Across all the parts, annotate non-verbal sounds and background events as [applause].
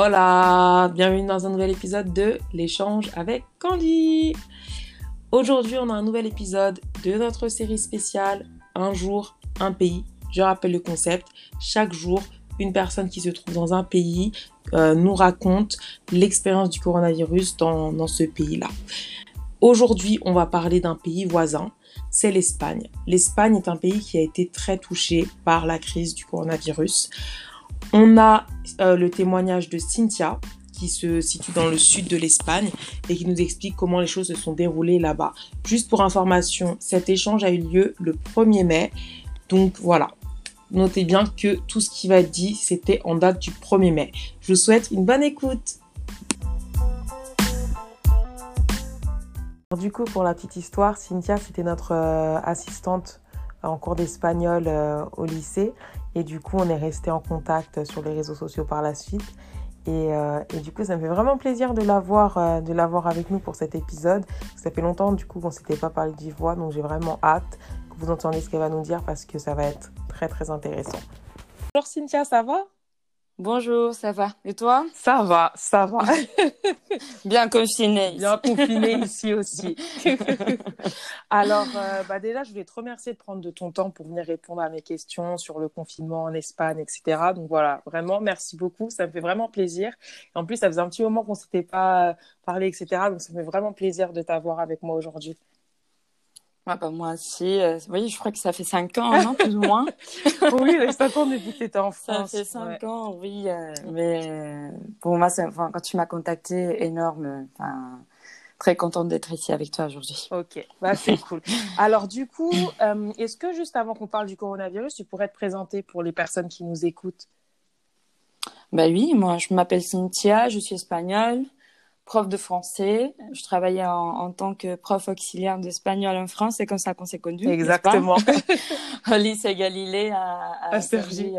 Hola, bienvenue dans un nouvel épisode de l'échange avec Candy. Aujourd'hui, on a un nouvel épisode de notre série spéciale Un jour, un pays. Je rappelle le concept. Chaque jour, une personne qui se trouve dans un pays euh, nous raconte l'expérience du coronavirus dans, dans ce pays-là. Aujourd'hui, on va parler d'un pays voisin, c'est l'Espagne. L'Espagne est un pays qui a été très touché par la crise du coronavirus. On a euh, le témoignage de Cynthia, qui se situe dans le sud de l'Espagne et qui nous explique comment les choses se sont déroulées là-bas. Juste pour information, cet échange a eu lieu le 1er mai. Donc voilà, notez bien que tout ce qui va être dit, c'était en date du 1er mai. Je vous souhaite une bonne écoute. Du coup, pour la petite histoire, Cynthia, c'était notre euh, assistante en cours d'espagnol euh, au lycée. Et du coup, on est resté en contact sur les réseaux sociaux par la suite. Et, euh, et du coup, ça me fait vraiment plaisir de l'avoir de l'avoir avec nous pour cet épisode. Ça fait longtemps du coup qu'on s'était pas parlé du voix, donc j'ai vraiment hâte que vous entendiez ce qu'elle va nous dire parce que ça va être très très intéressant. Bonjour Cynthia, ça va? Bonjour, ça va? Et toi? Ça va, ça va. [laughs] Bien confiné. Bien confiné ici aussi. [laughs] Alors, euh, bah déjà, je voulais te remercier de prendre de ton temps pour venir répondre à mes questions sur le confinement en Espagne, etc. Donc voilà, vraiment, merci beaucoup. Ça me fait vraiment plaisir. Et en plus, ça faisait un petit moment qu'on ne s'était pas parlé, etc. Donc ça me fait vraiment plaisir de t'avoir avec moi aujourd'hui. Ah bah moi aussi. Euh, oui, je crois que ça fait cinq ans, non, plus ou moins. [laughs] oui, ça fait cinq ans depuis que tu étais en France. Ça fait cinq ans, oui. Euh, mais pour moi, enfin, quand tu m'as contacté, énorme. Très contente d'être ici avec toi aujourd'hui. Ok, bah, c'est [laughs] cool. Alors du coup, euh, est-ce que juste avant qu'on parle du coronavirus, tu pourrais te présenter pour les personnes qui nous écoutent? Bah oui, moi je m'appelle Cynthia, je suis espagnole prof de français. Je travaillais en, tant que prof auxiliaire d'espagnol en France. C'est comme ça qu'on s'est connus. Exactement. [laughs] Au lycée Galilée à, à, Sergi.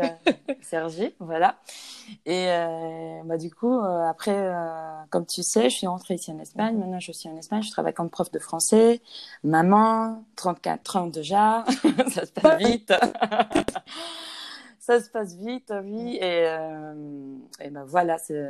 Sergi, euh, voilà. Et euh, bah, du coup, euh, après, comme tu sais, je suis rentrée ici en Espagne. Maintenant, je suis en Espagne. Je travaille comme prof de français. Maman, 34 ans déjà. [laughs] ça se passe vite. [laughs] ça se passe vite, oui. Et, et ben voilà, c'est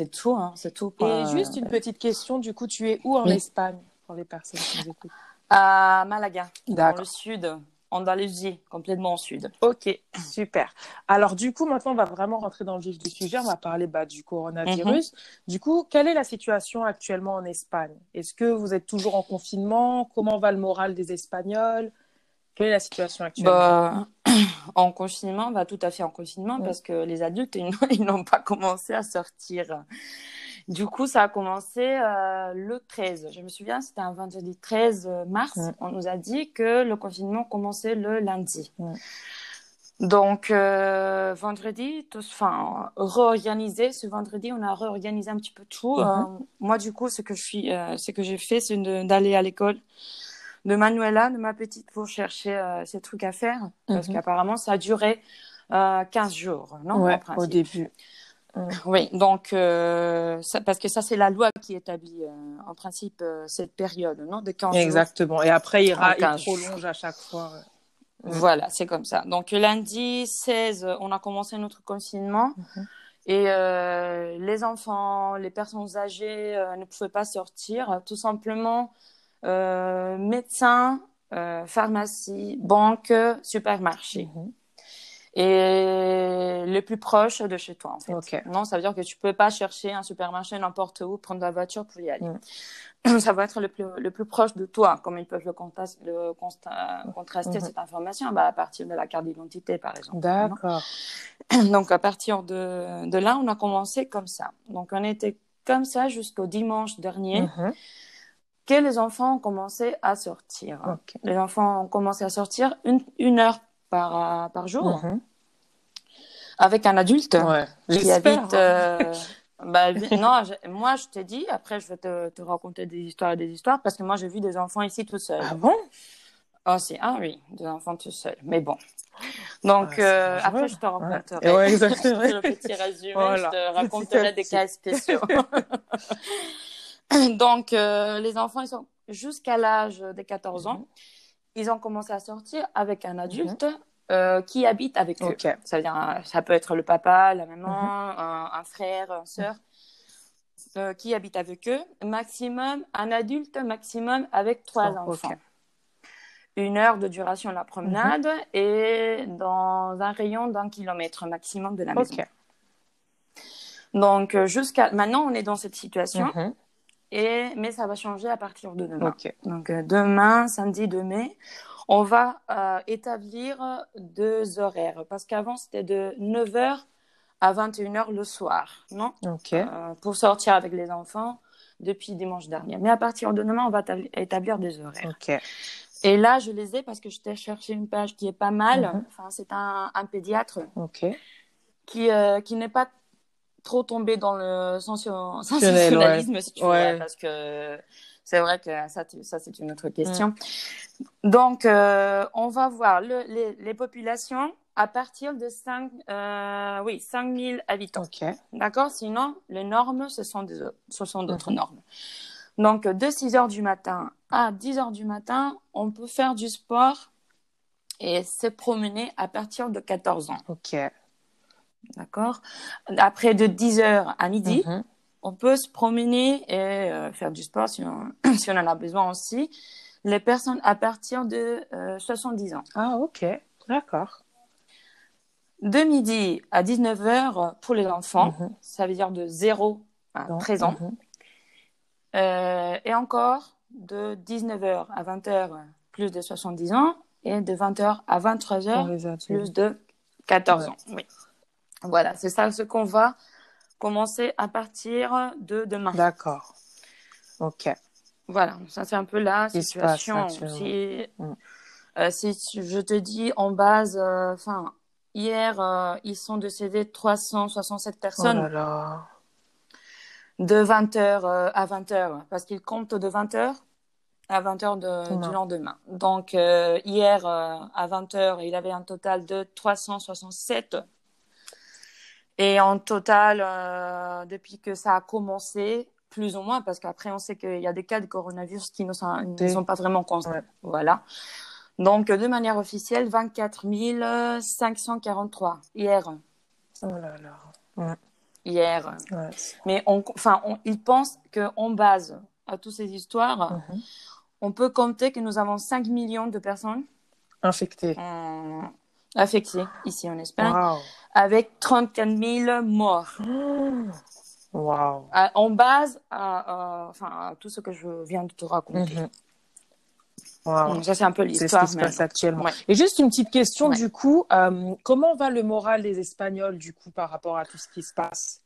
c'est tout, hein, c'est tout. Et juste une petite question, du coup, tu es où en Espagne pour les personnes qui nous écoutent À Malaga, dans le sud, en Andalousie, complètement au sud. Ok, super. Alors du coup, maintenant, on va vraiment rentrer dans le vif du sujet. On va parler bah, du coronavirus. Mhm. Du coup, quelle est la situation actuellement en Espagne? Est-ce que vous êtes toujours en confinement? Comment va le moral des Espagnols? Quelle est la situation actuelle bah, [clears throat] En confinement, bah, tout à fait en confinement, parce que les adultes, [laughs] ils n'ont pas commencé à sortir. Du coup, ça a commencé euh, le 13. Je me souviens, c'était un vendredi 13 mars. On nous a dit que le confinement commençait le lundi. Donc, euh, vendredi, enfin, réorganisé. Ce vendredi, on a réorganisé un petit peu tout. Euh, moi, du coup, ce que je suis, ce que j'ai fait, c'est d'aller à l'école de Manuela, de ma petite, pour chercher euh, ces trucs à faire. Parce mhm. qu'apparemment, ça a duré euh, 15 jours, non Au début. [laughs] Oui, donc, euh, parce que ça, c'est la loi qui établit, euh, en principe, cette période, non De 15 Exactement. Et après, il, il prolonge à chaque fois. [laughs] Voilà, c'est comme ça. Donc, lundi 16, on a commencé notre confinement. Mhm. Et les enfants, les personnes âgées ne pouvaient pas sortir, tout simplement euh, médecin, euh, pharmacie, banque, supermarché. Mhm. Et le plus proche de chez toi, en fait. Non, ça veut dire que tu peux pas chercher un supermarché n'importe où, prendre la voiture pour y aller. Mhm. [clears throat] Ça va être le plus, le plus proche de toi. Comme ils peuvent le, le contraster, mhm. cette information bah, à partir de la carte d'identité, par exemple. D'accord. [clears throat] Donc, à partir de, de là, on a commencé comme ça. Donc, on était comme ça jusqu'au dimanche dernier que les enfants ont commencé à sortir. Les enfants ont commencé à sortir une, une heure par, par jour mhm. avec un adulte qui habite. Euh, bah, [laughs] non, moi je t'ai dit, après je vais te, te, raconter des histoires et des histoires parce que moi j'ai vu des enfants ici tout seuls. Ah bon? Oh, c'est ah oui, des enfants tout seuls. Mais bon. Donc ah, euh, après je te raconterai. Ouais. exactement. [laughs] le petit résumé, je te raconterai des cas spéciaux. [laughs] [coughs] Donc, euh, les enfants, ils sont jusqu'à l'âge de 14 ans. Mhm. Ils ont commencé à sortir avec un adulte. euh, qui habitent avec eux. Ok. Ça, veut dire, ça peut être le papa, la maman, Mhm. un, un frère, une sœur, euh, qui habitent avec eux. Maximum, un adulte maximum avec trois Oh, enfants. ok. Une heure de duration de la promenade Mhm. et dans un rayon d'un kilomètre maximum de la maison. Ok. Donc, euh, jusqu'à maintenant, on est dans cette situation, Mhm. Et, mais ça va changer à partir de demain. Donc, euh, demain, samedi 2 mai, on va euh, établir deux horaires. Parce qu'avant, c'était de 9h à 21h le soir, non? Euh, Pour sortir avec les enfants depuis dimanche dernier. Mais à partir de demain, on va établi- établir des horaires. Et là, je les ai parce que je t'ai cherché une page qui est pas mal. Mhm. Enfin, c'est un, un pédiatre qui, euh, qui n'est pas trop tombé dans le sensationnalisme, si tu Ouais. veux, parce que c'est vrai que ça, c'est une autre question. Donc, euh, on va voir le- les, les populations à partir de 5, euh, oui, 5000 habitants. D'accord? Sinon, les normes, ce sont des autres- ce sont d'autres Mhm. normes. Donc, de 6 heures du matin à 10 heures du matin, on peut faire du sport et se promener à partir de 14 ans. Ok. D'accord Après, de 10 heures à midi, Mhm. on peut se promener et euh, faire du sport si on, [clears throat] si on en a besoin aussi. Les personnes à partir de euh, 70 ans. Ah, ok. D'accord. De midi à 19 heures pour les enfants, Mhm. ça veut dire de 0 à Non. 13 ans. Mhm. Euh, et encore de 19h à 20h plus de 70 ans et de 20h à 23h Pour les adultes. plus de 14 Ouais. ans. Oui. Voilà, c'est ça ce qu'on va commencer à partir de demain. D'accord. Ok. Voilà, ça c'est un peu la passe situation. Si, Mm. euh, si je te dis en base, euh, enfin, hier, euh, ils sont décédés 367 Oh personnes là là. de 20h à 20h, parce qu'ils comptent de 20h à 20h de, Ouais. du lendemain. Donc, hier, à 20h, il avait un total de 367. Et en total, euh, depuis que ça a commencé, plus ou moins, parce qu'après, on sait qu'il y a des cas de coronavirus qui ne sont, ne Des- sont pas vraiment constants. Ouais. Voilà. Donc, de manière officielle, 24 543 hier. Oh là là. Hier. Ouais. Mais on, enfin, on, ils pensent qu'en base à toutes ces histoires, Mhm. on peut compter que nous avons 5 millions de personnes Infecté. euh, affectées ici en Espagne, Waouh. avec 34 000 morts. [gasps] À- en base à, à- enfin, à tout ce que je viens de te raconter. Mhm. Donc ça, c'est un peu C'est ce l'histoire. qui se passe actuellement. Ouais. Et juste une petite question, Ouais. du coup, euh, comment va le moral des Espagnols, du coup, par rapport à tout ce qui se passe?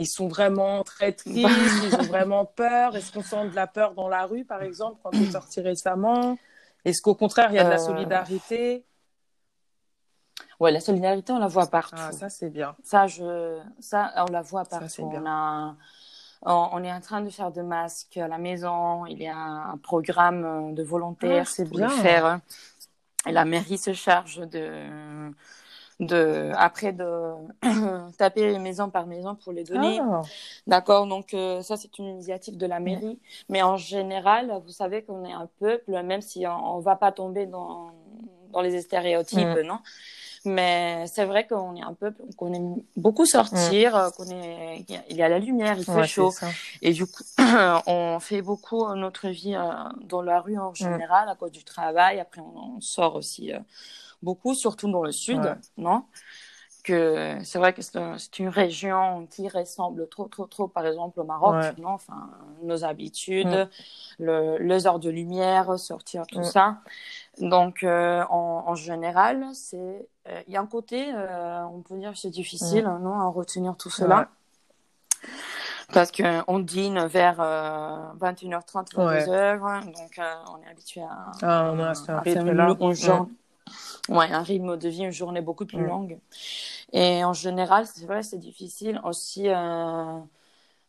Ils sont vraiment très tristes, ils ont [laughs] vraiment peur. Est-ce qu'on sent de la peur dans la rue, par exemple, quand tu es sorti récemment? Est-ce qu'au contraire, il y a de la Euh, solidarité? Ouais, la solidarité, on la voit partout. Ah, ça, c'est bien. Ça, je, ça, on la voit partout. bien. on, a, on, on est en train de faire des masques à la maison. Il y a un programme euh, de volontaires Ah, c'est pour bien. le faire. Et la mairie se charge de, de après de [clears throat] taper maison par maison pour les donner. Ah, D'accord, donc euh, ça c'est une initiative de la mairie, mais en général, vous savez qu'on est un peuple, même si on, on va pas tomber dans dans les stéréotypes, non? Mais c'est vrai qu'on est un peuple qu'on aime beaucoup sortir, euh, qu'on est il y a- la lumière, il fait ouais, chaud, et du coup [clears throat] on fait beaucoup notre vie euh, dans la rue en général à cause du travail. Après on, sort aussi euh, beaucoup, surtout dans le sud, non? Que c'est vrai que c'est un- c'est une région qui ressemble trop, trop, trop, par exemple, au Maroc, Ouais. non enfin, nos habitudes, Mm. le, les heures de lumière, sortir, tout Mm. ça. Donc, euh, en, en général, c'est, euh, il y a un côté, euh, on peut dire, que c'est difficile, non, à retenir tout cela. Mm. Ouais. Parce qu'on dîne vers euh, 21h30, 22h, donc euh, on est habitué à, Ah, non, c'est un à faire une, une journée- ouais, un rythme de vie, une journée beaucoup plus Mm. longue. Et en général, c'est vrai, c'est difficile aussi. euh,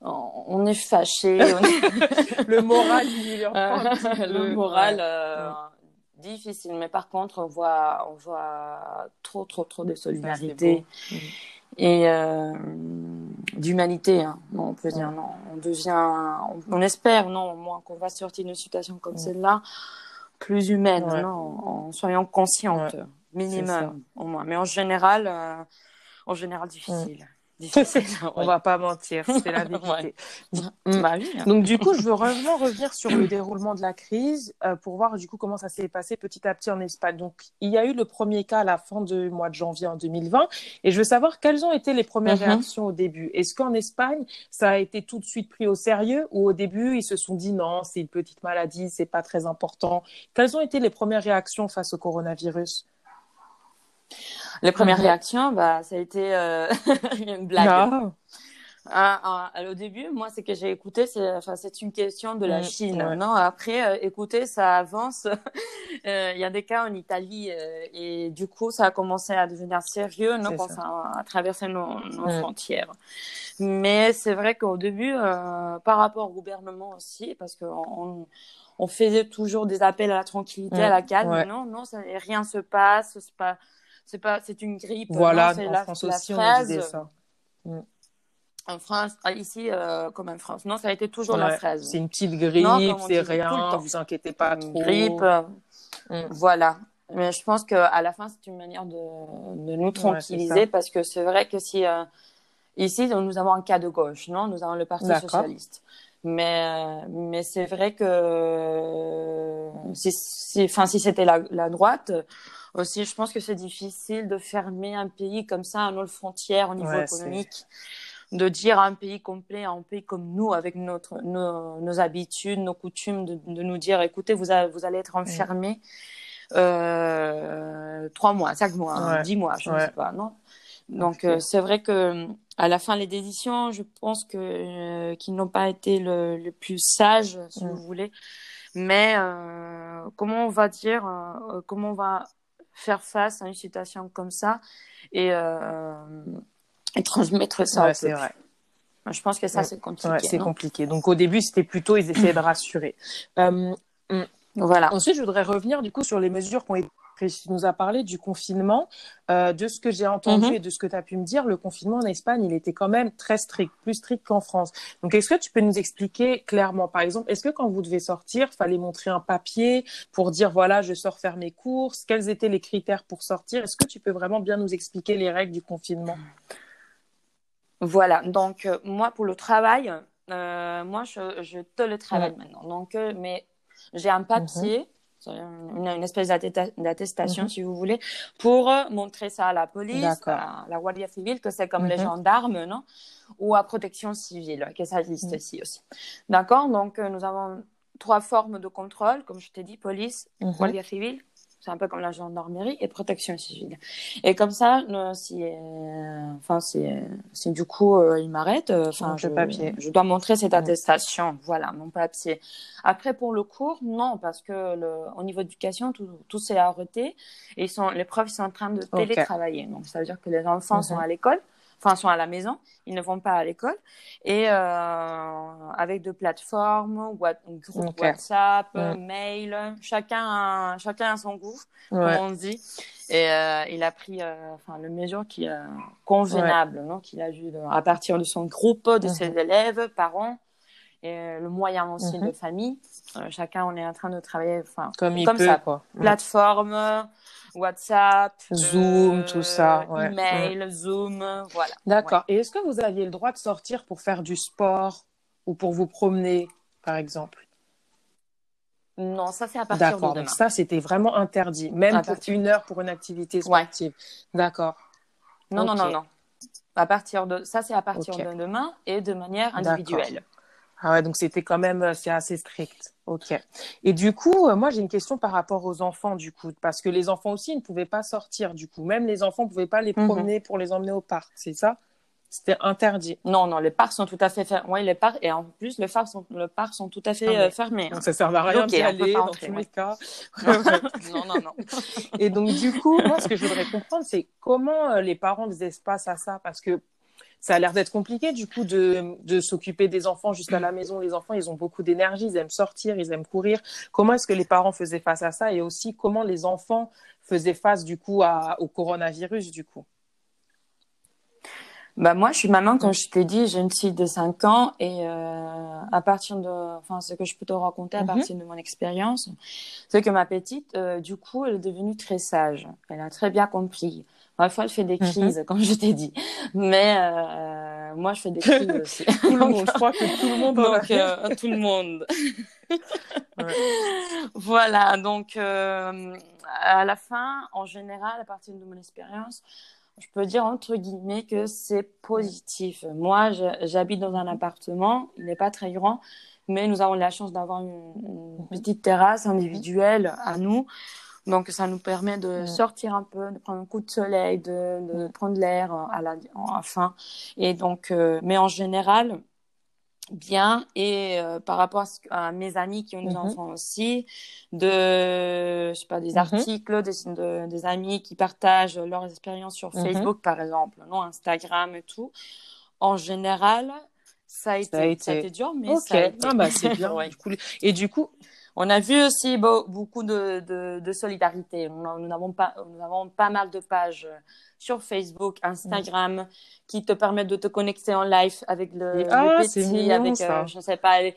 on est fâché, on est- [laughs] Le moral, il [laughs] leur prend le moral Ouais. euh, difficile. Mais par contre, on voit, on voit trop, trop, trop de solidarité. Mm. et euh, d'humanité. hein. Non, on peut dire non. On devient, on, on espère non, au moins qu'on va sortir d'une situation comme Mm. celle-là plus humaine, Ouais. non, en soyant consciente. minimum au moins. Mais en général, en général difficile. [laughs] On va pas mentir, c'est [laughs] la vérité. Mm. Bah hein. Donc du coup, je [laughs] veux vraiment revenir sur le déroulement de la crise euh, pour voir du coup comment ça s'est passé petit à petit en Espagne. Donc il y a eu le premier cas à la fin du mois de janvier en 2020 et je veux savoir quelles ont été les premières mm-hmm. réactions au début. Est-ce qu'en Espagne, ça a été tout de suite pris au sérieux ou au début ils se sont dit non, c'est une petite maladie, c'est pas très important? Quelles ont été les premières réactions face au coronavirus? Les premières réactions, bah, ça a été euh, [laughs] une blague. Ah. Ah, ah, au début, moi, ce que j'ai écouté, c'est, enfin, c'est une question de la mm, Chine. Non, après, euh, écoutez, ça avance. [laughs] Euh, il y a des cas en Italie et du coup, ça a commencé à devenir sérieux, non, quand ça a traversé nos, nos mm. frontières. Mais c'est vrai qu'au début, par rapport au gouvernement aussi, parce qu'on on faisait toujours des appels à la tranquillité, à la mm, calme. Non, non, ça, rien se passe. C'est pas c'est pas c'est une grippe voilà en la, France aussi on disait ça. Mm. en France ah, ici euh, comme en France. Non ça a été toujours la fraise. c'est une petite grippe c'est rien vous inquiétez pas trop. grippe. Mm. voilà. Mais je pense que à la fin c'est une manière de, de nous tranquilliser parce que c'est vrai que si euh, ici nous avons un cas de gauche non? Nous avons le parti socialiste. Mais mais c'est vrai que si enfin si c'était la, la droite aussi, je pense que c'est difficile de fermer un pays comme ça à nos frontières au niveau économique. De dire à un pays complet, à un pays comme nous, avec notre, nos, habitudes, nos coutumes, de, nous dire, écoutez, vous, vous allez être enfermé euh, trois mois, cinq mois, hein, dix mois, je ne sais pas, non. Donc, euh, c'est vrai que à la fin, les décisions, je pense que euh, qu'ils n'ont pas été le, le, plus sage, si vous voulez. Mais comment on va dire, comment on va faire face à une situation comme ça et, euh, et transmettre ça. Ouais, c'est vrai. Je pense que ça, c'est compliqué. c'est compliqué. Donc, au début, c'était plutôt, ils essayaient de rassurer. [clears throat] Euh, voilà. Ensuite, je voudrais revenir, du coup, sur les mesures qui ont été tu nous as parlé du confinement. Euh, de ce que j'ai entendu mhm. et de ce que tu as pu me dire, le confinement en Espagne, il était quand même très strict, plus strict qu'en France. Donc, est-ce que tu peux nous expliquer clairement, par exemple, est-ce que quand vous devez sortir, fallait montrer un papier pour dire, voilà, je sors faire mes courses? Quels étaient les critères pour sortir? Est-ce que tu peux vraiment bien nous expliquer les règles du confinement? Voilà. Donc, euh, moi, pour le travail, euh, moi, je, je télétravaille maintenant. Donc, mais j'ai un papier. Mhm une, espèce d'attestation, mhm. si vous voulez, pour montrer ça à la police, à la Guardia Civile, que c'est comme les mhm. gendarmes, non? Ou à protection civile, que ça existe mhm. ici aussi. D'accord? Donc, euh, nous avons trois formes de contrôle, comme je t'ai dit, police, Guardia Civile, c'est un peu comme la gendarmerie et protection civile. Et comme ça, si, euh, enfin, si, du coup euh, il m'arrête, euh, enfin, je, papier. je dois montrer cette attestation, voilà, mon papier. Après pour le cours, non, parce que le, au niveau d'éducation, tout, tout s'est arrêté et sont, les profs sont en train de télétravailler. Donc ça veut dire que les enfants sont à l'école enfin sont à la maison, ils ne vont pas à l'école, et euh, avec de plateformes, what, groupe WhatsApp, mail, chacun a, chacun a son goût, comme on dit. Et euh, il a pris euh, enfin le mesure qui est convenable, non, qu'il a vu à partir de son groupe, de ses mhm. élèves, parents, et le moyen aussi de famille. chacun, on est en train de travailler, enfin comme, comme ça, quoi. Plateforme WhatsApp, Zoom, tout ça, ouais. email, Zoom, voilà. D'accord. Et est-ce que vous aviez le droit de sortir pour faire du sport ou pour vous promener, par exemple? Non, ça c'est à partir de demain. Donc ça c'était vraiment interdit, même pour une heure pour une activité sportive. D'accord. Non, non, non, non. À partir de ça c'est à partir de demain et de manière individuelle. Ah ouais, donc c'était quand même, euh, c'est assez strict. Ok. Et du coup, euh, moi j'ai une question par rapport aux enfants du coup, parce que les enfants aussi ils ne pouvaient pas sortir du coup, même les enfants ne pouvaient pas les mhm. promener pour les emmener au parc, c'est ça? C'était interdit. Non, non, les parcs sont tout à fait fermés. Oui, les parcs et en plus les parcs sont, le parc sont tout à fait ah euh, fermés. Donc ça sert à rien d'y aller dans tous les cas. [laughs] [laughs] non, non, non. et donc du coup, moi ce que je voudrais comprendre, c'est comment les parents faisaient face à ça, parce que ça a l'air d'être compliqué du coup de, de s'occuper des enfants jusqu'à la maison. Les enfants, ils ont beaucoup d'énergie, ils aiment sortir, ils aiment courir. Comment est-ce que les parents faisaient face à ça? Et aussi comment les enfants faisaient face du coup à, au coronavirus du coup? Bah moi, je suis maman, comme je t'ai dit, j'ai une fille de 5 ans et euh, à partir de, enfin, ce que je peux te raconter à mhm. partir de mon expérience, c'est que ma petite, euh, du coup, elle est devenue très sage. Elle a très bien compris. Parfois, elle fait des mhm. crises, comme je t'ai dit. Mais euh, moi, je fais des [laughs] crises aussi. tout le monde, je crois que tout le monde. Donc, euh, tout le monde. [laughs] [laughs] Voilà, donc euh, à la fin, en général, à partir de mon expérience, je peux dire entre guillemets que c'est positif. Moi, j'habite dans un appartement, il n'est pas très grand, mais nous avons la chance d'avoir une, mhm. petite terrasse individuelle à nous. Donc, ça nous permet de sortir un peu, de prendre un coup de soleil, de, prendre l'air à la, fin. Et donc, euh, mais en général, bien et euh, par rapport à, mes amis qui ont des mhm. enfants aussi de je sais pas des mhm. articles des, des amis qui partagent leurs expériences sur mhm. Facebook par exemple non Instagram et tout en général ça a été ça a été, dur mais ça a été... Ah bah c'est [laughs] bien et du coup on a vu aussi beaucoup de, de, de solidarité. Nous avons pas, nous avons pas mal de pages sur Facebook, Instagram, qui te permettent de te connecter en live avec le, les ah, petits, avec, euh, je sais pas, les,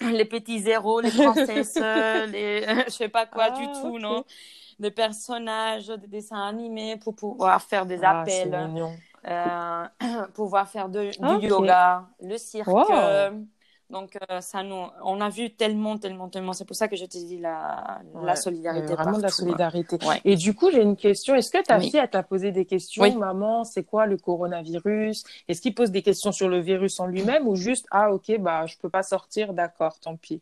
les, petits zéros, les princesses, [laughs] les, [laughs] je sais pas quoi du ah, tout, non? Des personnages, des dessins animés pour pouvoir faire des ah, appels. Euh, [clears throat] pouvoir faire de, du yoga, le cirque. Donc, euh, ça nous, on a vu tellement, tellement, tellement. C'est pour ça que je te dis la, la solidarité. vraiment de la solidarité. Et du coup, j'ai une question. Est-ce que ta fille, elle t'a posé des questions Maman, c'est quoi le coronavirus? Est-ce qu'il pose des questions sur le virus en lui-même ou juste, ah, ok, bah, je peux pas sortir, d'accord, tant pis?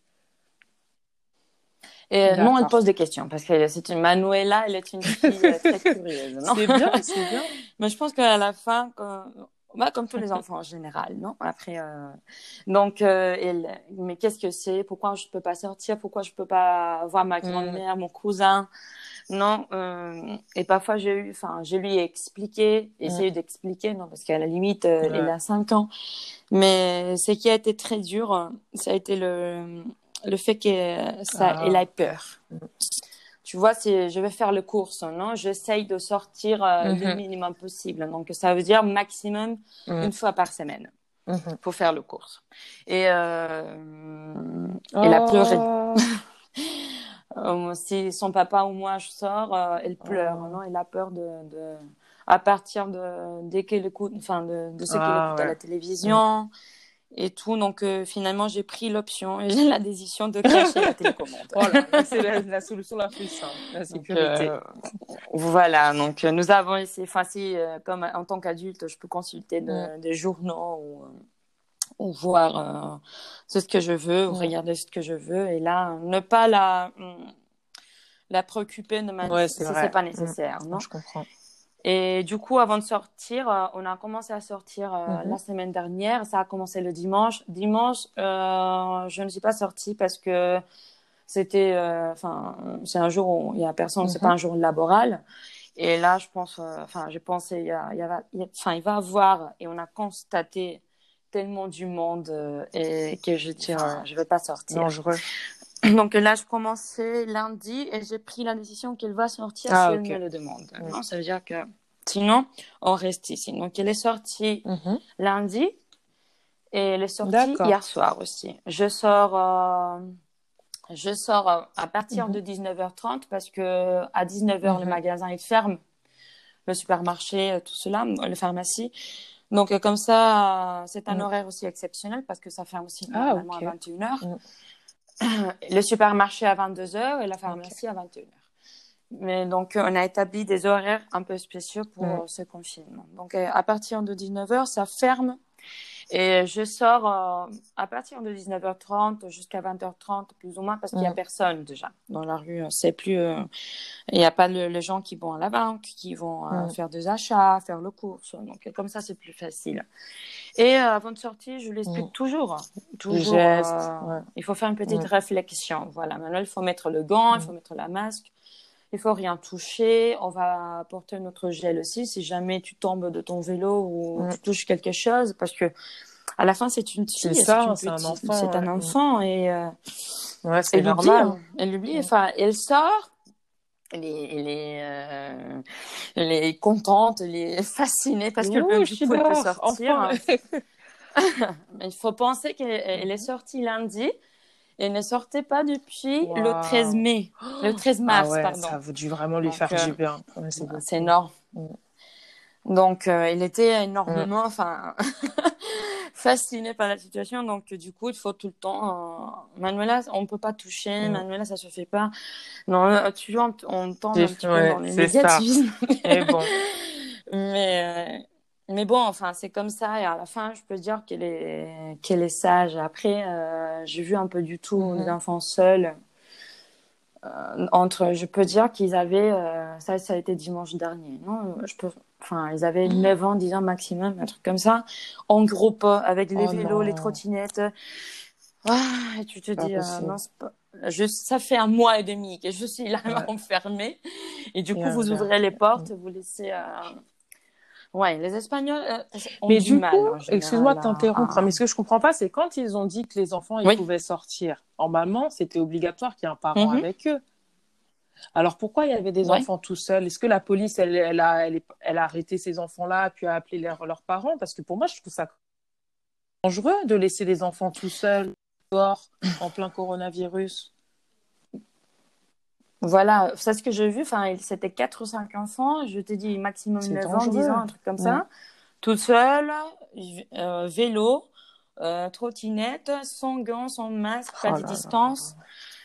Et non, elle pose des questions parce que c'est une Manuela, elle est une fille euh, très curieuse. [laughs] c'est bien, c'est bien. [laughs] Mais je pense qu'à la fin, quand, bah, comme tous les [laughs] enfants en général, non? Après, euh... donc, euh, elle... mais qu'est-ce que c'est? Pourquoi je peux pas sortir? Pourquoi je peux pas voir ma mm. grand-mère, mon cousin? Non. Euh... Et parfois, j'ai eu, enfin, je lui ai expliqué, mm. essayé d'expliquer, non, parce qu'à la limite, euh, elle a 5 ans. Mais ce qui a été très dur, ça a été le le fait qu'elle ça, ah. ait peur. Mm tu vois, si je vais faire le course, non, j'essaye de sortir euh, le mhm. minimum possible. Donc, ça veut dire maximum mhm. une fois par semaine mhm. pour faire le course. Et euh, elle a pleuré. Oh. [laughs] Si son papa ou moi je sors, euh, elle pleure, oh. non? Elle a peur de, de... à partir de dès qu'elle écoute, enfin de, de ce qu'elle ah, écoute à la télévision et tout. Donc euh, finalement, j'ai pris l'option et [laughs] j'ai la décision de cacher la télécommande. [laughs] Voilà, c'est la, solution la plus simple, la sécurité. Euh, voilà, donc euh, nous avons essayé, enfin si, comme en tant qu'adulte, je peux consulter de, des journaux ou, ou voir ce que je veux, ou regarder ce que je veux. Et là, ne pas la la préoccuper de manière si c'est pas nécessaire. Non, je comprends. Et du coup, avant de sortir, euh, on a commencé à sortir euh, mhm. la semaine dernière. Ça a commencé le dimanche. Dimanche, euh, je ne suis pas sortie parce que c'était, euh, enfin, c'est un jour où il y a personne, c'est pas mhm. un jour laboral. Et là, je pense, enfin, j'ai pensé, il y a, il y a, enfin, il va avoir, et on a constaté tellement du monde et que je tire, je vais pas sortir. Dangereux. [clears throat] Donc là, je commençais lundi et j'ai pris la décision qu'elle va sortir ah, si elle me le demande. Non, ça veut dire que sinon, on reste ici. Donc elle est sortie mhm. lundi et elle est sortie hier soir aussi. Je sors, euh, je sors euh, à partir mhm. de 19h30 parce que à 19h, le mhm. magasin est ferme, le supermarché, euh, tout cela, la pharmacie. Donc comme ça, c'est un horaire aussi exceptionnel parce que ça ferme aussi ah, normalement à 21h le supermarché à 22h et la pharmacie à 21h. Mais donc, on a établi des horaires un peu spéciaux pour mm. ce confinement. Donc, euh, à partir de 19h, ça ferme. Et je sors euh, à partir de 19h30 jusqu'à 20h30, plus ou moins, parce qu'il n'y a mm. personne déjà dans la rue. C'est plus, euh, il n'y a pas les gens qui vont à la banque, qui vont mm. faire des achats, faire le course. Donc, comme ça, c'est plus facile. Et euh, avant de sortir, je l'explique mm. toujours. toujours euh, Il faut faire une petite réflexion. Voilà, maintenant, il faut mettre le gant, il faut mettre la masque. Il faut rien toucher. On va porter notre gel aussi si jamais tu tombes de ton vélo ou mm. tu touches quelque chose. Parce que à la fin, c'est une fille. C'est ça, c'est un enfant. C'est un enfant. Et, euh, ouais, c'est normal. Elle oublie. Enfin, elle sort elle est, elle est, euh, elle est contente, elle est [laughs] fascinée parce que le du coup, elle peut sortir. [laughs] il faut penser qu'elle est sortie lundi et ne sortait pas depuis le 13 mai, le 13 mars, ah ouais, pardon. Ça a dû vraiment lui faire du bien. c'est énorme. Mm. Donc, euh, il était énormément, mm. [laughs] fasciné par la situation. Donc, du coup, il faut tout le temps. Euh... Manuela, on peut pas toucher. Mm. Manuela, ça se fait pas. Non, euh, tu vois, on tend un petit peu dans les médiatismes. Et bon. [laughs] mais, euh, mais bon, enfin, c'est comme ça. Et à la fin, je peux dire qu'elle est, qu'elle est sage. Après, euh, j'ai vu un peu du tout des enfants seuls. Euh, entre, je peux dire qu'ils avaient, euh, ça, ça a été dimanche dernier, non? Je peux, enfin, ils avaient 9 mm. ans, 10 ans maximum, un truc comme ça, en groupe, avec les oh vélos, les trottinettes. Ah, et tu te dis, non, pas... je, ça fait un mois et demi que je suis là ouais. [laughs] enfermée. Et du coup, vous ouvrez les portes, vous laissez. Ouais, les Espagnols euh, ont mais du, mal. Excuse-moi de t'interrompre, hein, mais ce que je comprends pas, c'est quand ils ont dit que les enfants ils pouvaient sortir. Normalement, c'était obligatoire qu'il y ait un parent mm-hmm. avec eux. Alors pourquoi il y avait des ouais. enfants tout seuls? Est-ce que la police, elle, elle, a, elle, elle, a arrêté ces enfants-là, puis a appelé leurs, leurs parents? Parce que pour moi, je trouve ça dangereux de laisser des enfants tout seuls dehors en plein coronavirus. Voilà, c'est ce que j'ai vu. Enfin, c'était 4 ou 5 enfants. Je t'ai dit maximum 9 ans, 10 ans, un truc comme ouais. ça. Tout seul, euh, vélo, euh, trottinette, sans gants, sans masque, pas oh de distance.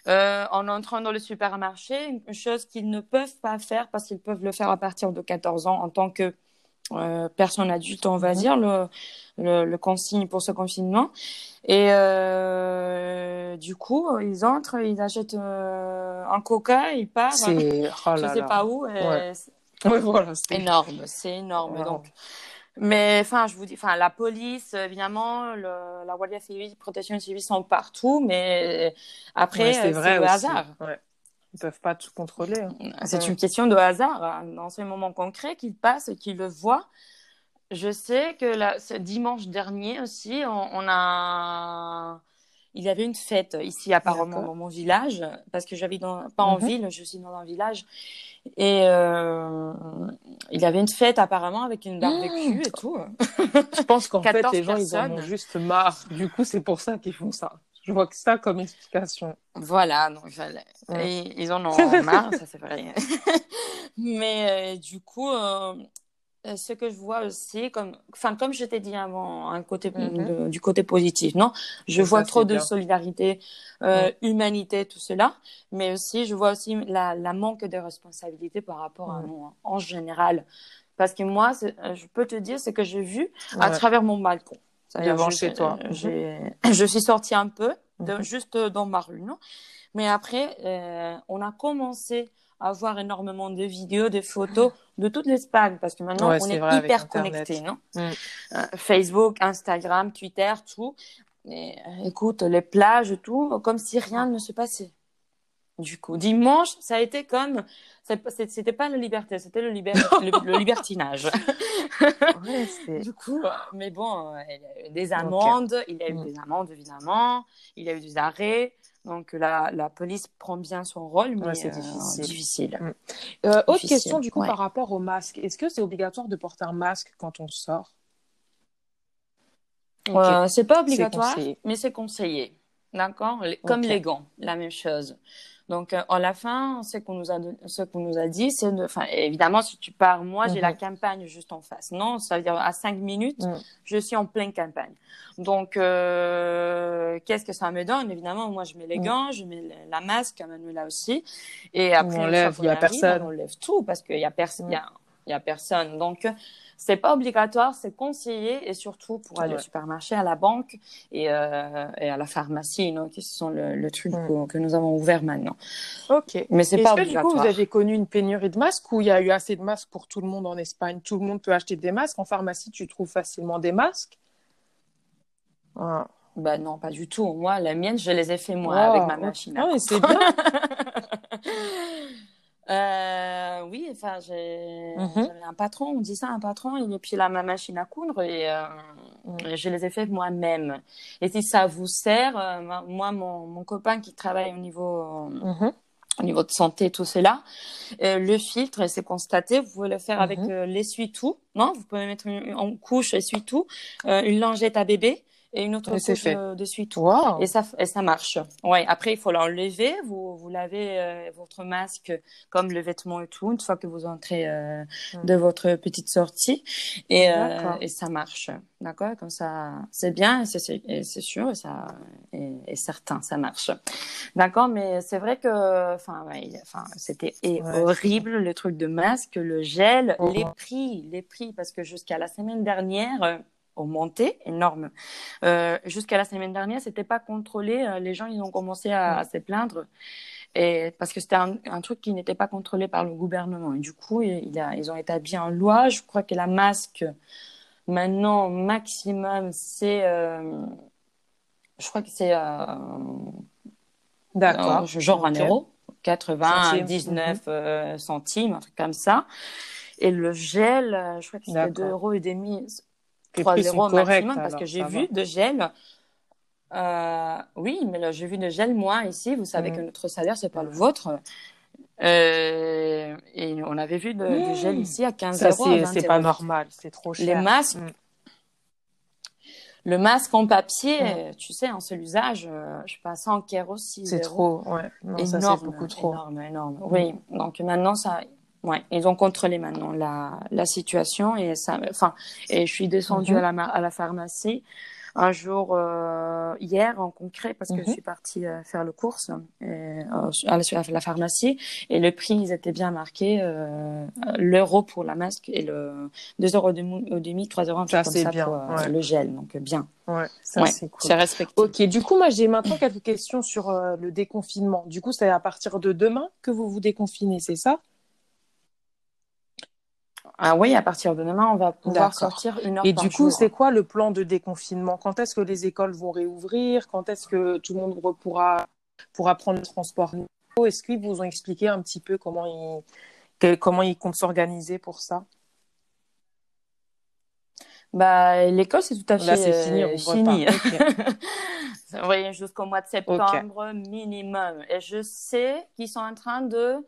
Euh, en entrant dans le supermarché, une chose qu'ils ne peuvent pas faire parce qu'ils peuvent le faire à partir de 14 ans en tant que euh, personne adulte, on va mhm. dire, le, le, le, consigne pour ce confinement. Et euh, du coup, ils entrent, ils achètent euh, un coca, ils partent, [laughs] oh je sais pas où. Et ouais. [laughs] Ouais, voilà, énorme, c'est énorme. Wow. Donc, mais enfin, je vous dis, enfin, la police, évidemment, le, la Guardia Civile, protection civile sont partout, mais après, ouais, c'est le aussi. hasard. Ouais. Ils peuvent pas tout contrôler. Hein. C'est ouais. une question de hasard. Hein. Dans ce moment concret qu'ils passent, qu'ils le voient. Je sais que la, ce dimanche dernier aussi, on, on a il y avait une fête ici apparemment dans mon village parce que j'habite dans, pas en mm -hmm. ville, je suis dans un village et euh, il y avait une fête apparemment avec une barbecue mmh. et tout. Je pense qu'en [laughs] fait les gens personnes. ils en ont juste marre. Du coup c'est pour ça qu'ils font ça. Je vois que ça comme explication. Voilà, donc ouais. ils en ont [laughs] marre, ça c'est vrai. [laughs] Mais euh, du coup, euh, ce que je vois aussi, comme, enfin, comme je t'ai dit avant, un côté, mm -hmm. de, du côté positif, non? Je vois trop de bien. solidarité, euh, ouais. humanité, tout cela, mais aussi, je vois aussi la, la manque de responsabilité par rapport à nous, hein, en général. Parce que moi, je peux te dire ce que j'ai vu à travers mon balcon. Devant chez toi. Mm-hmm. Je suis sortie un peu, de, mm -hmm. juste dans ma rue, non? Mais après, euh, on a commencé avoir énormément de vidéos, de photos de toute l'Espagne, parce que maintenant ouais, on est, hyper connecté, non? Mm. euh, Facebook, Instagram, Twitter, tout. Et, euh, écoute, les plages, tout, comme si rien ne se passait. Du coup, dimanche, ça a été comme, c'était pas la liberté, c'était le, liber... [laughs] le, le, libertinage. [laughs] ouais, du coup, mais bon, il y a eu des amendes, okay. il y a eu mm. des amendes évidemment, il y a eu des arrêts. Donc la, la, police prend bien son rôle, mais ouais, c'est difficile. Euh, difficile. Mm. Euh, autre difficile. question du coup ouais. par rapport au masque. Est-ce que c'est obligatoire de porter un masque quand on sort? Okay. euh, C'est pas obligatoire, mais c'est conseillé. D'accord? Comme okay. les gants, la même chose. Donc, euh, à la fin, ce qu'on nous a, ce qu'on nous a dit, c'est de, enfin, évidemment, si tu pars, moi, mm -hmm. j'ai la mhm. campagne juste en face. Non, ça veut dire à cinq minutes, mm. je suis en pleine campagne. Donc, euh, qu'est-ce que ça me donne? Évidemment, moi, je mets les mm. gants, je mets la masque, Manuela aussi. Et après, on enlève, il y a arrive, personne. On enlève tout parce qu'il y a personne, il y y a personne. Donc, c'est pas obligatoire, c'est conseillé et surtout pour aller ouais. au supermarché, à la banque et, euh, et à la pharmacie, non, qui sont le, le truc mm. que nous avons ouvert maintenant. Ok. Mais c'est pas que, obligatoire. Du coup, vous avez connu une pénurie de masques ou il y a eu assez de masques pour tout le monde en Espagne? Tout le monde peut acheter des masques. En pharmacie, tu trouves facilement des masques? Ah. Ben non, pas du tout. Moi, la mienne, je les ai fait moi oh. avec ma machine. Ah, c'est bien. [laughs] Euh, oui, enfin, j'ai mm -hmm. un patron, on dit ça, un patron, et puis là, ma machine à coudre, et euh, mm. je les ai fait moi-même. Et si ça vous sert, euh, moi, mon, mon copain qui travaille au niveau mm -hmm. au niveau de santé, tout cela. Euh, le filtre, c'est constaté, vous pouvez le faire avec Mhm. euh, l'essuie-tout, non Vous pouvez mettre une, en couche essuie-tout, une lingette à bébé et une autre couche d'essuie-tout. Waouh. Et ça, et ça marche. Ouais. Après, il faut l'enlever. Vous, vous lavez euh, votre masque comme le vêtement et tout une fois que vous entrez euh, Mm. de votre petite sortie. Et, euh, et ça marche. D'accord? Comme ça, c'est bien, c'est sûr, et, ça, et, et certain, ça marche. D'accord? Mais c'est vrai que enfin, ouais, enfin, c'était Ouais. horrible, le truc de masque, le gel, les prix, les prix, parce que jusqu'à la semaine dernière, ont monté énorme. Euh, jusqu'à la semaine dernière, c'était pas contrôlé. Euh, Les gens, ils ont commencé à, à se plaindre. Et parce que c'était un, un truc qui n'était pas contrôlé par le gouvernement. Et du coup, il, il a, ils ont établi en loi. Je crois que la masque, maintenant, maximum, c'est. euh, je crois que c'est. euh, D'accord. genre un Ok. euro. 80, Centimes. 19 euh, centimes, un truc comme ça. Et le gel, je crois que c'était D'accord. 2 euros et demi, Les 3 prix sont euros corrects, maximum, parce alors, que j'ai ça vu de gel. euh, oui, mais là, j'ai vu de gel, moi, ici. Vous savez Mhm. que notre salaire, c'est pas le vôtre. Euh, et on avait vu de- du gel ici à 15 Ça, euros. c'est 20 c'est pas normal. C'est trop cher. Les masques, Mm. le masque en papier, tu sais, en seul usage, euh, je passe 100 aussi. C'est trop. Ouais. Non, ça, énorme, c'est beaucoup trop. énorme, énorme. Oui, donc maintenant ça, ouais, ils ont contrôlé maintenant la, la situation et ça, enfin, et je suis descendue Mhm. à la ma- à la pharmacie un jour euh, hier en concret parce que Mhm. je suis partie euh, faire le course et, euh, à, la, à la pharmacie et le prix ils étaient bien marqués l'euro pour la masque et le 2 euros au demi 3 euros Ça, c'est bien, pour ouais. le gel donc bien Ouais. Ça, Ouais, c'est cool. respecté Ok, du coup, moi, j'ai maintenant quelques questions sur le déconfinement. Du coup, c'est à partir de demain que vous vous déconfinez, c'est ça? Ah oui à partir de demain on va pouvoir sortir une heure Et par du coup, c'est quoi le plan de déconfinement? Quand est-ce que les écoles vont réouvrir? Quand est-ce que tout le monde pourra, pourra prendre le transport Est-ce qu'ils vous ont expliqué un petit peu comment ils, que- comment ils comptent s'organiser pour ça? Bah, l'école, c'est tout à fait Là, c'est fini, euh, on ouvre fini. pas. Ok. [laughs] Oui, jusqu'au mois de septembre minimum. Et je sais qu'ils sont en train de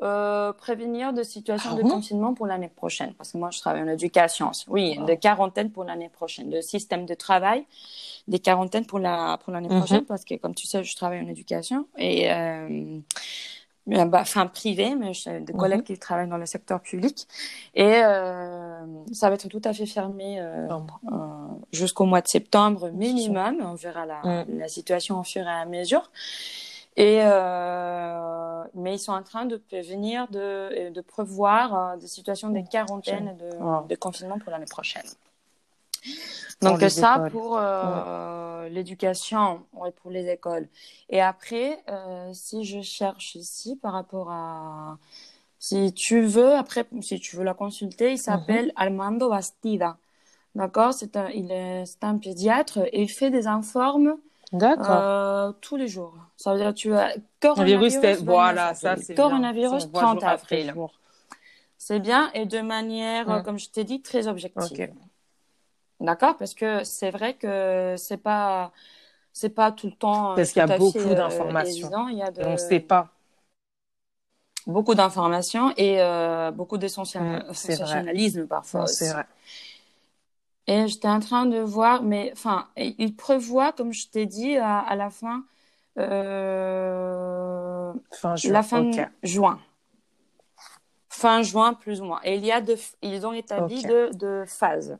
euh, prévenir de situations Ah de confinement pour l'année prochaine. Parce que moi, je travaille en éducation. Oui, de quarantaine pour l'année prochaine. De système de travail, des quarantaines pour la pour l'année Mhm. prochaine. Parce que, comme tu sais, je travaille en éducation. Et euh, euh, bah, enfin privé, mais j'ai des Mhm. collègues qui travaillent dans le secteur public. Et euh, ça va être tout à fait fermé euh, euh, jusqu'au mois de septembre minimum. On verra la, Mm. la situation au fur et à mesure. Et euh, mais ils sont en train de prévenir, de, de prévoir euh, des situations de quarantaine, et de, Wow. de confinement pour l'année prochaine. Donc ça écoles. pour euh, l'éducation, ouais, pour les écoles. Et après, euh, si je cherche ici par rapport à, si tu veux, après, si tu veux la consulter, il s'appelle Armando Bastida. D'accord, c'est un, il est, c'est un pédiatre et il fait des informes D'accord. euh, tous les jours. Ça veut dire tu as Le coronavirus, virus, c'est- 29 voilà, ça, c'est bien. coronavirus, Ça, on voit 30 jour après avril. C'est bien et de manière, Mm. comme je t'ai dit, très objective. D'accord, parce que c'est vrai que c'est pas, c'est pas tout le temps. euh, Parce qu'il y a beaucoup euh, d'informations. de, On ne sait pas. beaucoup d'informations et euh, beaucoup de sensationnalisme parfois Non, aussi. c'est vrai. Et j'étais en train de voir, mais enfin, il prévoit, comme je t'ai dit, à, à la fin, euh, Fin juin. la fin juin. Fin juin, plus ou moins. Et il y a de, ils ont établi deux de phases.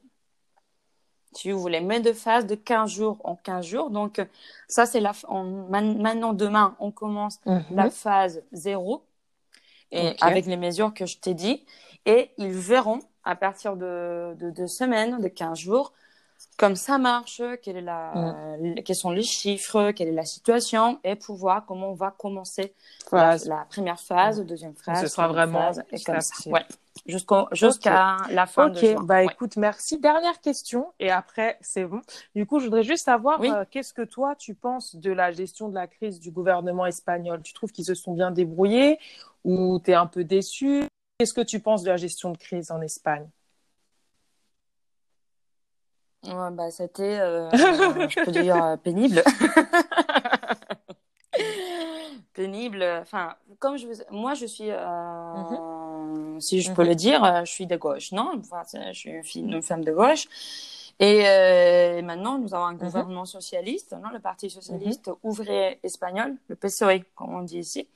Si vous voulez, mais de phases de 15 jours en 15 jours. Donc, ça, c'est la, on- maintenant, demain, on commence Mhm. la phase 0 et Ok. avec les mesures que je t'ai dit. Et ils verront à partir de, de deux semaines, de 15 jours, comme ça marche, quelle est la, Mm. quels sont les chiffres, quelle est la situation et pour voir comment on va commencer la, la première phase, deuxième phase. Ce sera vraiment phase, et petit comme à ça. petit. Ouais. Jusqu'à la fin de Ok, juin. bah Ouais. écoute, merci. Dernière question et après c'est bon. Du coup, je voudrais juste savoir Oui. euh, qu'est-ce que toi tu penses de la gestion de la crise du gouvernement espagnol? Tu trouves qu'ils se sont bien débrouillés ou tu es un peu déçu? Qu'est-ce que tu penses de la gestion de crise en Espagne? Ouais, bah, c'était, euh, je peux dire, euh, pénible. [laughs] pénible. Enfin, comme je vous... moi, je suis, euh, Mhm. si je Mhm. peux le dire, euh, je suis de gauche, non? Enfin, Je suis une, fille, une femme de gauche. Et euh, maintenant, nous avons un Mhm. gouvernement socialiste, non? Le Parti socialiste ouvrier espagnol, le PSOE, comme on dit ici.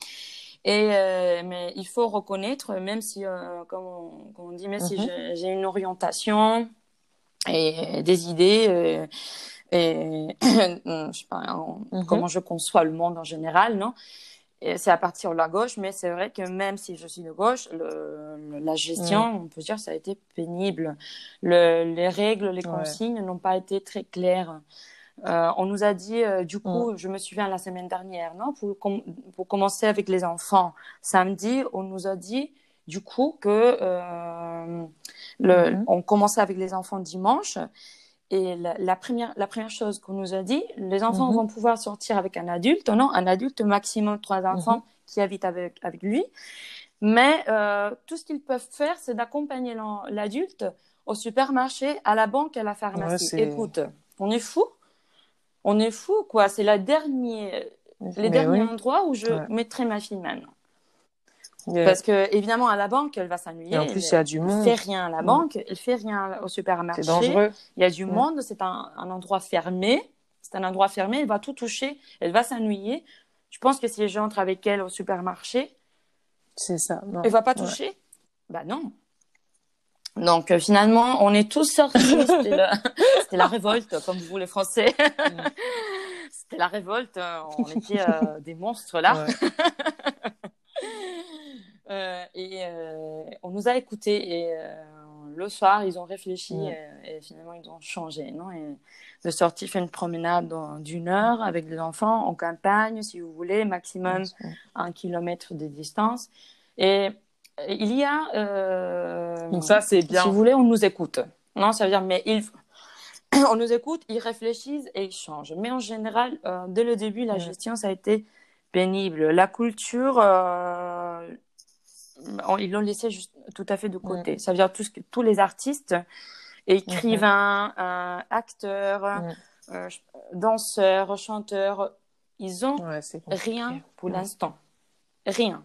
Et euh, mais il faut reconnaître, même si, euh, comme, on, comme on dit, même si Mhm. j'ai- j'ai une orientation et des idées. euh, et [coughs] je sais pas en- Mhm. comment je conçois le monde en général, non? C'est à partir de la gauche, mais c'est vrai que même si je suis de gauche, le, la gestion, on peut dire, ça a été pénible. Le, les règles, les Ouais. consignes n'ont pas été très claires. Euh, on nous a dit, euh, du coup, je me souviens la semaine dernière, non, pour, com- pour commencer avec les enfants, samedi, on nous a dit, du coup, que euh, le, Mhm. on commençait avec les enfants dimanche. Et la, la première, la première chose qu'on nous a dit, les enfants Mhm. vont pouvoir sortir avec un adulte, non, un adulte maximum trois enfants Mhm. qui habitent avec, avec lui. Mais euh, tout ce qu'ils peuvent faire, c'est d'accompagner l'adulte au supermarché, à la banque, à la pharmacie. Écoute, on est fou. On est fou, quoi. C'est la dernière, les Mais derniers oui. endroits où je Ouais. mettrai ma fille maintenant. Yeah. Parce que, évidemment, à la banque, elle va s'ennuyer. Et en plus, il y a du Elle monde. fait rien à la Mm. banque, elle fait rien au supermarché. C'est dangereux. Il y a du Mm. monde, c'est un, un endroit fermé. C'est un endroit fermé, elle va tout toucher, elle va s'ennuyer. Je pense que si j'entre avec elle au supermarché, C'est ça. non. elle va pas Ouais. toucher. Bah non. Donc euh, finalement, on est tous sortis. [laughs] C'était la... révolte, comme vous les Français. C'était la révolte. euh, On était euh, [laughs] des monstres là. Ouais. [laughs] Euh, et euh, on nous a écoutés et euh, le soir ils ont réfléchi et, finalement ils ont changé non? Et de sortir faire une promenade d'une heure avec les enfants en campagne si vous voulez maximum un kilomètre de distance et il y a euh, Donc ça, c'est bien. si vous voulez on nous écoute. Non ça veut dire mais ils [coughs] on nous écoute ils réfléchissent et ils changent. Mais en général euh, dès le début la gestion ça a été pénible. La culture euh, on- ils l'ont laissé juste tout à fait de côté. Ça veut dire tout ce que- tous les artistes, écrivains, acteurs, danseurs, chanteurs, ils ont rien pour l'instant. Rien.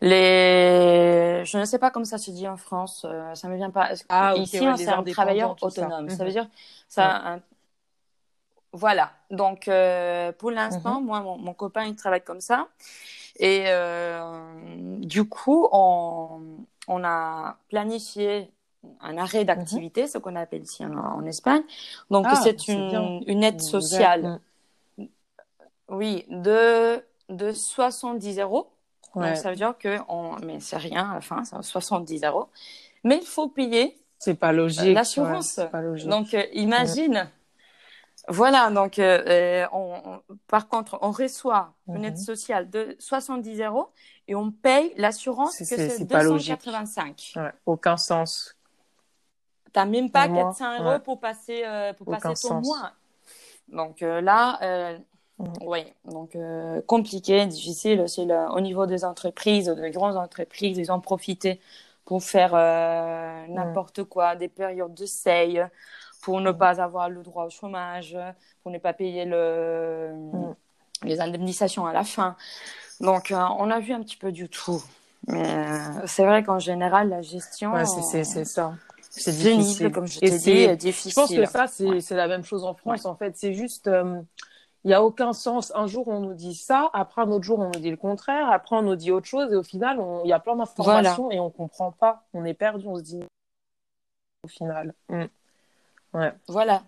Les... Je ne sais pas comment ça se dit en France, euh, ça me vient pas. Ah, ok, Ici, ouais, on c'est un travailleur ça. autonome. Ça Mhm. veut dire ça. un- Voilà. Donc, euh, pour Mhm. l'instant, moi, mon, mon copain, il travaille comme ça. Et euh, du coup, on, on a planifié un arrêt d'activité, ce qu'on appelle ici en, en Espagne. Donc, Mhm. Ah, c'est c'est une, une aide sociale. Oui, de, de 70 euros. Ouais. Donc, ça veut dire que, on, mais c'est rien à la fin, c'est 70 euros. Mais il faut payer. C'est pas logique. L'assurance. ouais. Donc, euh, imagine. Voilà, donc, euh, euh, on, on- par contre, on reçoit une aide Mhm. sociale de 70 euros et on paye l'assurance que c'est- c'est c'est pas logique. 285. Ouais, aucun sens. T'as même pas Pour moi, 400 euros ouais. pour passer, euh, pour Aucun passer ton sens. mois. Donc euh, là, Mhm. oui, donc euh, compliqué, difficile. C'est le- au niveau des entreprises, des grandes entreprises, ils ont profité pour faire euh, n'importe quoi, des périodes de seuil, pour ne Mhm. pas avoir le droit au chômage, pour ne pas payer le, les indemnisations à la fin. Donc euh, on a vu un petit peu du tout. Mais c'est vrai qu'en général, la gestion, Ouais, c'est- ça. C'est difficile. comme je t'ai dit, difficile. Je pense que ça, c'est Ouais. la même chose en France, en fait. C'est juste, il n'y a aucun sens. Un jour, on nous dit ça, après, un autre jour, on nous dit le contraire, après, on nous dit autre chose, et au final, il y a plein d'informations et on comprend pas. On est perdu, on se dit au final. Mm. Ouais. Voilà.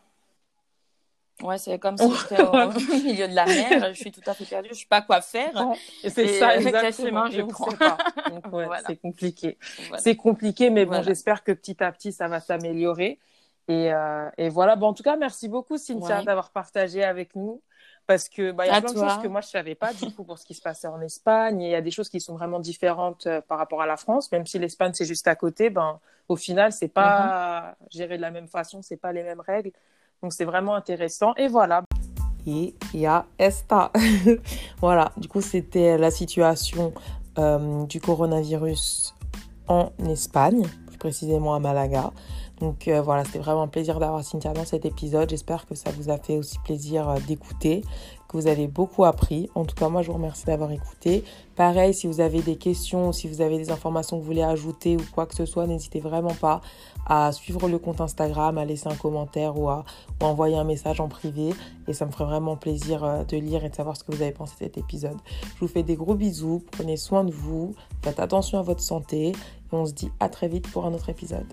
Ouais, c'est comme si j'étais au, au [laughs] milieu de la mer, je suis tout à fait perdue, je sais pas quoi faire. C'est ça, exactement. je prends. sait pas. Donc, ouais, Voilà. c'est compliqué. Voilà. C'est compliqué, mais bon, Voilà. j'espère que petit à petit, ça va s'améliorer. Et, euh, et voilà. Bon, en tout cas, merci beaucoup, Cynthia, Ouais. d'avoir partagé avec nous. Parce que bah, il y a À plein de choses que moi, je savais pas, du [laughs] coup, pour ce qui se passait en Espagne. Et il y a des choses qui sont vraiment différentes euh, par rapport à la France. Même si l'Espagne, c'est juste à côté, ben, au final, c'est pas Mhm. géré de la même façon, c'est pas les mêmes règles. Donc, c'est vraiment intéressant. Et voilà. Et il y a esta. [laughs] voilà. Du coup, c'était la situation euh, du coronavirus en Espagne, plus précisément à Malaga. Donc euh, voilà, c'était vraiment un plaisir d'avoir Cynthia dans cet épisode. J'espère que ça vous a fait aussi plaisir euh, d'écouter. que vous avez beaucoup appris. En tout cas, moi, je vous remercie d'avoir écouté. Pareil, si vous avez des questions, si vous avez des informations que vous voulez ajouter ou quoi que ce soit, n'hésitez vraiment pas à suivre le compte Instagram, à laisser un commentaire ou à envoyer un message en privé. Et ça me ferait vraiment plaisir euh, de lire et de savoir ce que vous avez pensé de cet épisode. Je vous fais des gros bisous, prenez soin de vous, faites attention à votre santé et on se dit à très vite pour un autre épisode.